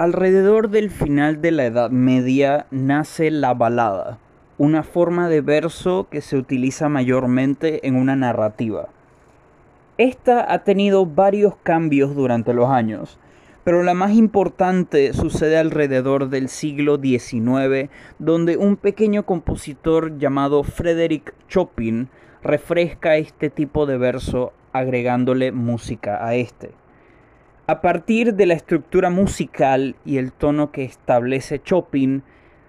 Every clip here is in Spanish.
Alrededor del final de la Edad Media nace la balada, una forma de verso que se utiliza mayormente en una narrativa. Esta ha tenido varios cambios durante los años, pero la más importante sucede alrededor del siglo XIX, donde un pequeño compositor llamado Frederick Chopin refresca este tipo de verso agregándole música a este. A partir de la estructura musical y el tono que establece Chopin,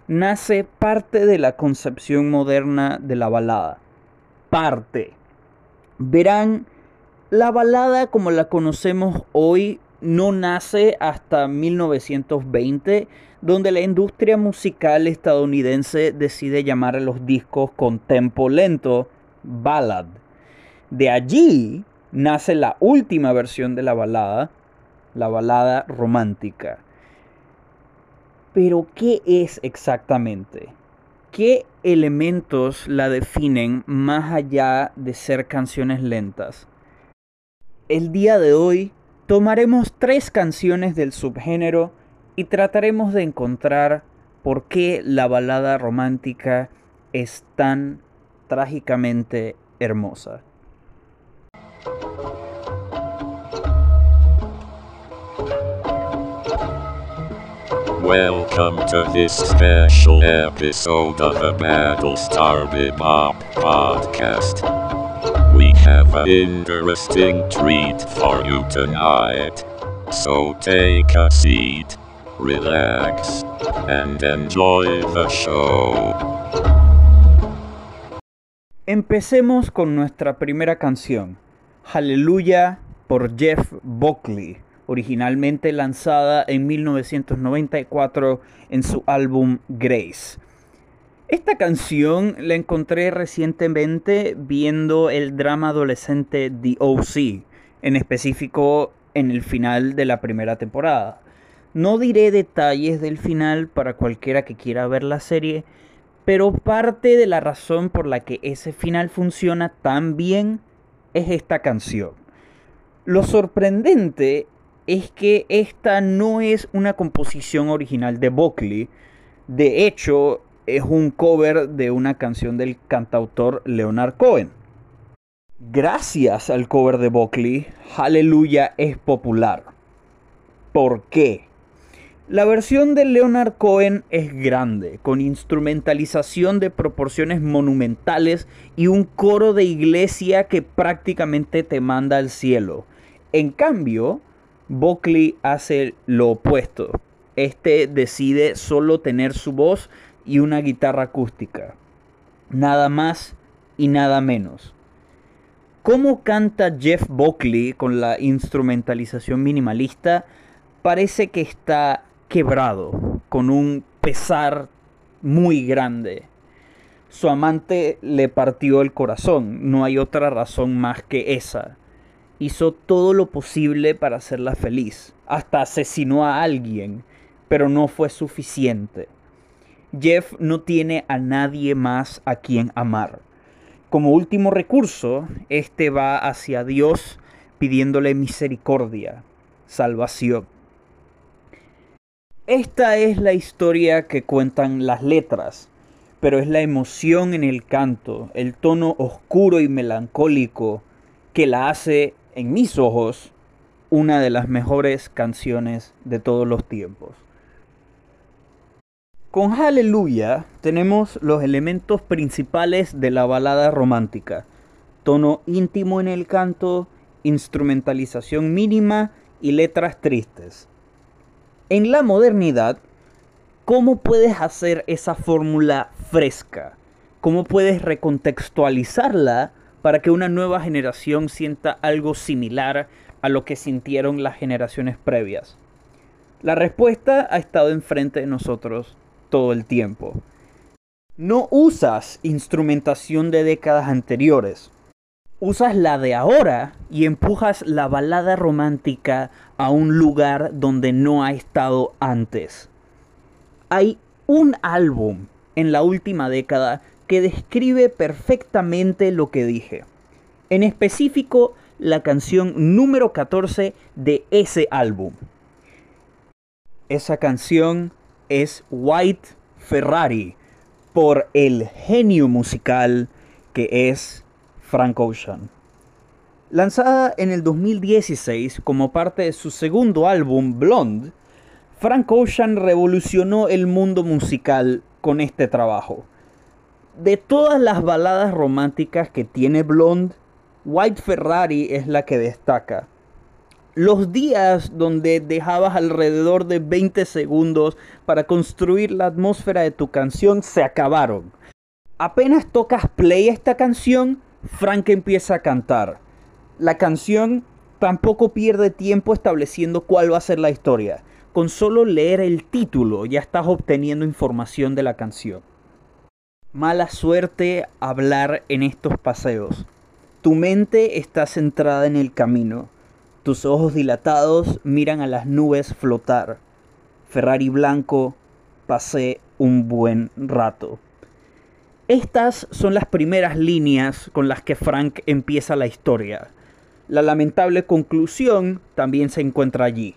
nace parte de la concepción moderna de la balada. Parte. Verán, la balada como la conocemos hoy no nace hasta 1920, donde la industria musical estadounidense decide llamar a los discos con tempo lento ballad. De allí nace la última versión de la balada, la balada romántica. Pero, ¿qué es exactamente? ¿Qué elementos la definen más allá de ser canciones lentas? El día de hoy tomaremos tres canciones del subgénero y trataremos de encontrar por qué la balada romántica es tan trágicamente hermosa. Welcome to this special episode of the Battlestar Bebop podcast. We have an interesting treat for you tonight. So take a seat, relax, and enjoy the show. Empecemos con nuestra primera canción, Hallelujah por Jeff Buckley originalmente lanzada en 1994 en su álbum Grace. Esta canción la encontré recientemente viendo el drama adolescente The OC, en específico en el final de la primera temporada. No diré detalles del final para cualquiera que quiera ver la serie, pero parte de la razón por la que ese final funciona tan bien es esta canción. Lo sorprendente es que esta no es una composición original de Buckley. De hecho, es un cover de una canción del cantautor Leonard Cohen. Gracias al cover de Buckley, Hallelujah es popular. ¿Por qué? La versión de Leonard Cohen es grande, con instrumentalización de proporciones monumentales y un coro de iglesia que prácticamente te manda al cielo. En cambio, Buckley hace lo opuesto. Este decide solo tener su voz y una guitarra acústica. Nada más y nada menos. ¿Cómo canta Jeff Buckley con la instrumentalización minimalista? Parece que está quebrado, con un pesar muy grande. Su amante le partió el corazón, no hay otra razón más que esa hizo todo lo posible para hacerla feliz. Hasta asesinó a alguien, pero no fue suficiente. Jeff no tiene a nadie más a quien amar. Como último recurso, este va hacia Dios pidiéndole misericordia, salvación. Esta es la historia que cuentan las letras, pero es la emoción en el canto, el tono oscuro y melancólico que la hace en mis ojos, una de las mejores canciones de todos los tiempos. Con Hallelujah tenemos los elementos principales de la balada romántica. Tono íntimo en el canto, instrumentalización mínima y letras tristes. En la modernidad, ¿cómo puedes hacer esa fórmula fresca? ¿Cómo puedes recontextualizarla para que una nueva generación sienta algo similar a lo que sintieron las generaciones previas? La respuesta ha estado enfrente de nosotros todo el tiempo. No usas instrumentación de décadas anteriores. Usas la de ahora y empujas la balada romántica a un lugar donde no ha estado antes. Hay un álbum en la última década que describe perfectamente lo que dije. En específico, la canción número 14 de ese álbum. Esa canción es White Ferrari por el genio musical que es Frank Ocean. Lanzada en el 2016 como parte de su segundo álbum Blonde, Frank Ocean revolucionó el mundo musical con este trabajo. De todas las baladas románticas que tiene Blonde, White Ferrari es la que destaca. Los días donde dejabas alrededor de 20 segundos para construir la atmósfera de tu canción se acabaron. Apenas tocas play esta canción, Frank empieza a cantar. La canción tampoco pierde tiempo estableciendo cuál va a ser la historia. Con solo leer el título ya estás obteniendo información de la canción. Mala suerte hablar en estos paseos. Tu mente está centrada en el camino. Tus ojos dilatados miran a las nubes flotar. Ferrari blanco, pasé un buen rato. Estas son las primeras líneas con las que Frank empieza la historia. La lamentable conclusión también se encuentra allí.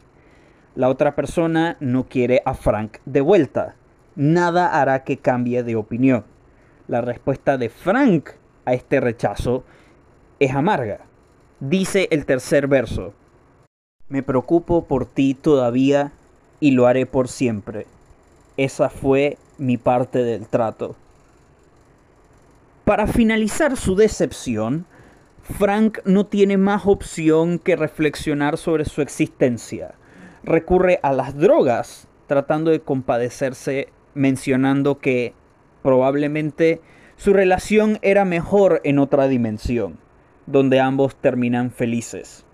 La otra persona no quiere a Frank de vuelta. Nada hará que cambie de opinión. La respuesta de Frank a este rechazo es amarga. Dice el tercer verso. Me preocupo por ti todavía y lo haré por siempre. Esa fue mi parte del trato. Para finalizar su decepción, Frank no tiene más opción que reflexionar sobre su existencia. Recurre a las drogas, tratando de compadecerse, mencionando que probablemente su relación era mejor en otra dimensión donde ambos terminan felices.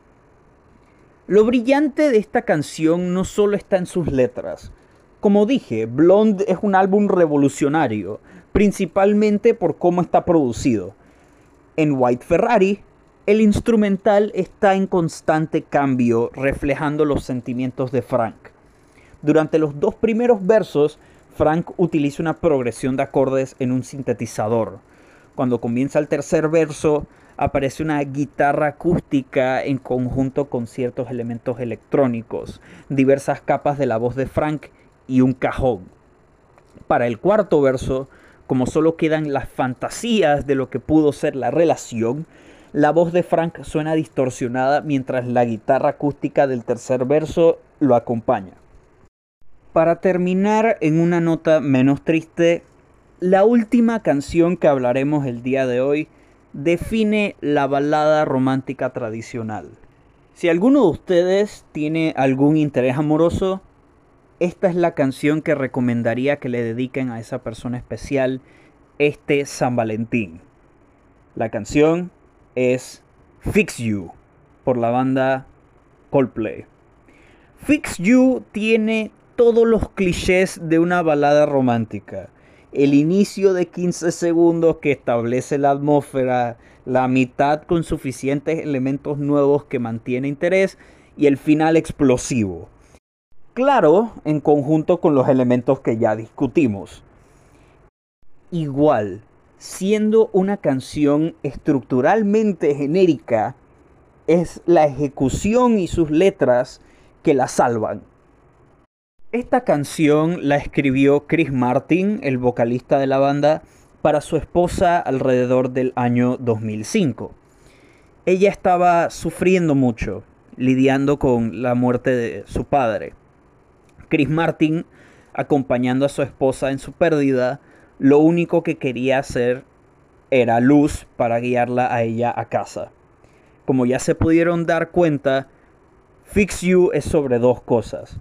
Lo brillante de esta canción no solo está en sus letras. Como dije, Blonde es un álbum revolucionario, principalmente por cómo está producido. En White Ferrari, el instrumental está en constante cambio, reflejando los sentimientos de Frank. Durante los dos primeros versos, Frank utiliza una progresión de acordes en un sintetizador. Cuando comienza el tercer verso, aparece una guitarra acústica en conjunto con ciertos elementos electrónicos, diversas capas de la voz de Frank y un cajón. Para el cuarto verso, como solo quedan las fantasías de lo que pudo ser la relación, la voz de Frank suena distorsionada mientras la guitarra acústica del tercer verso lo acompaña. Para terminar en una nota menos triste, la última canción que hablaremos el día de hoy define la balada romántica tradicional. Si alguno de ustedes tiene algún interés amoroso, esta es la canción que recomendaría que le dediquen a esa persona especial este San Valentín. La canción es Fix You por la banda Coldplay. Fix You tiene todos los clichés de una balada romántica el inicio de 15 segundos que establece la atmósfera, la mitad con suficientes elementos nuevos que mantiene interés y el final explosivo. Claro, en conjunto con los elementos que ya discutimos. Igual, siendo una canción estructuralmente genérica, es la ejecución y sus letras que la salvan. Esta canción la escribió Chris Martin, el vocalista de la banda, para su esposa alrededor del año 2005. Ella estaba sufriendo mucho, lidiando con la muerte de su padre. Chris Martin, acompañando a su esposa en su pérdida, lo único que quería hacer era luz para guiarla a ella a casa. Como ya se pudieron dar cuenta, Fix You es sobre dos cosas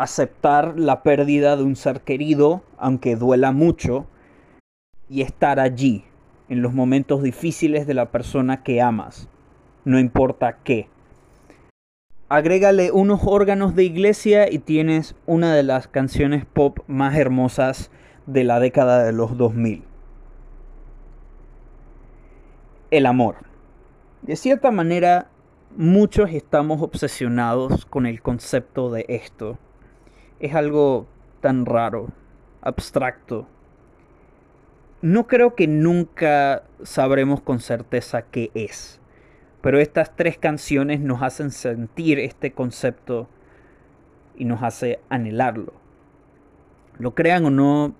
aceptar la pérdida de un ser querido, aunque duela mucho, y estar allí, en los momentos difíciles de la persona que amas, no importa qué. Agrégale unos órganos de iglesia y tienes una de las canciones pop más hermosas de la década de los 2000. El amor. De cierta manera, muchos estamos obsesionados con el concepto de esto es algo tan raro, abstracto. No creo que nunca sabremos con certeza qué es, pero estas tres canciones nos hacen sentir este concepto y nos hace anhelarlo. Lo crean o no,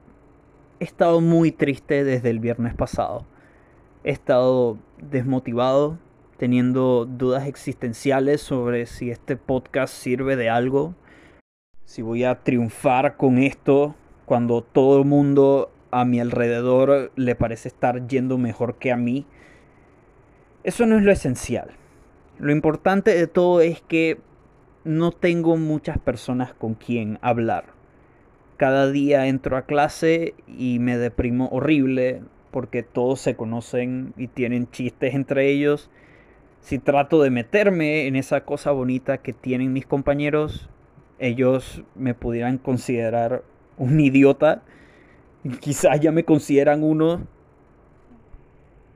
he estado muy triste desde el viernes pasado. He estado desmotivado, teniendo dudas existenciales sobre si este podcast sirve de algo, si voy a triunfar con esto cuando todo el mundo a mi alrededor le parece estar yendo mejor que a mí. Eso no es lo esencial. Lo importante de todo es que no tengo muchas personas con quien hablar. Cada día entro a clase y me deprimo horrible porque todos se conocen y tienen chistes entre ellos. Si trato de meterme en esa cosa bonita que tienen mis compañeros, ellos me pudieran considerar un idiota. Quizás ya me consideran uno.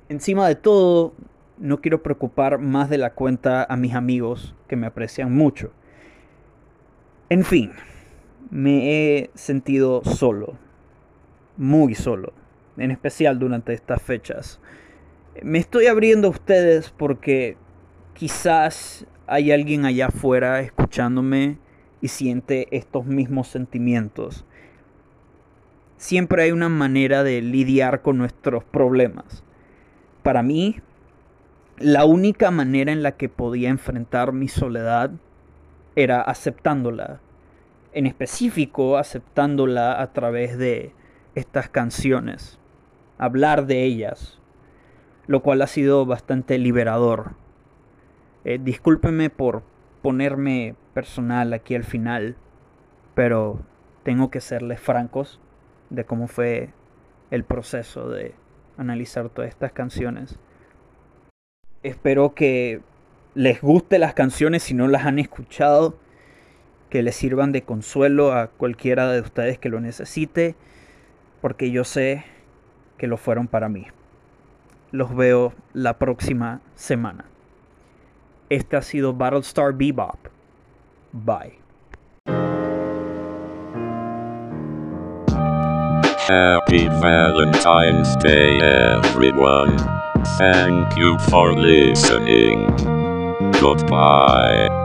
Encima de todo, no quiero preocupar más de la cuenta a mis amigos que me aprecian mucho. En fin, me he sentido solo, muy solo, en especial durante estas fechas. Me estoy abriendo a ustedes porque quizás hay alguien allá afuera escuchándome y siente estos mismos sentimientos. Siempre hay una manera de lidiar con nuestros problemas. Para mí, la única manera en la que podía enfrentar mi soledad era aceptándola. En específico, aceptándola a través de estas canciones. Hablar de ellas. Lo cual ha sido bastante liberador. Eh, discúlpeme por ponerme personal aquí al final. Pero tengo que serles francos de cómo fue el proceso de analizar todas estas canciones. Espero que les guste las canciones si no las han escuchado, que les sirvan de consuelo a cualquiera de ustedes que lo necesite, porque yo sé que lo fueron para mí. Los veo la próxima semana. Este ha sido Battlestar Bebop. Bye. Happy Valentine's Day, everyone. Thank you for listening. Goodbye.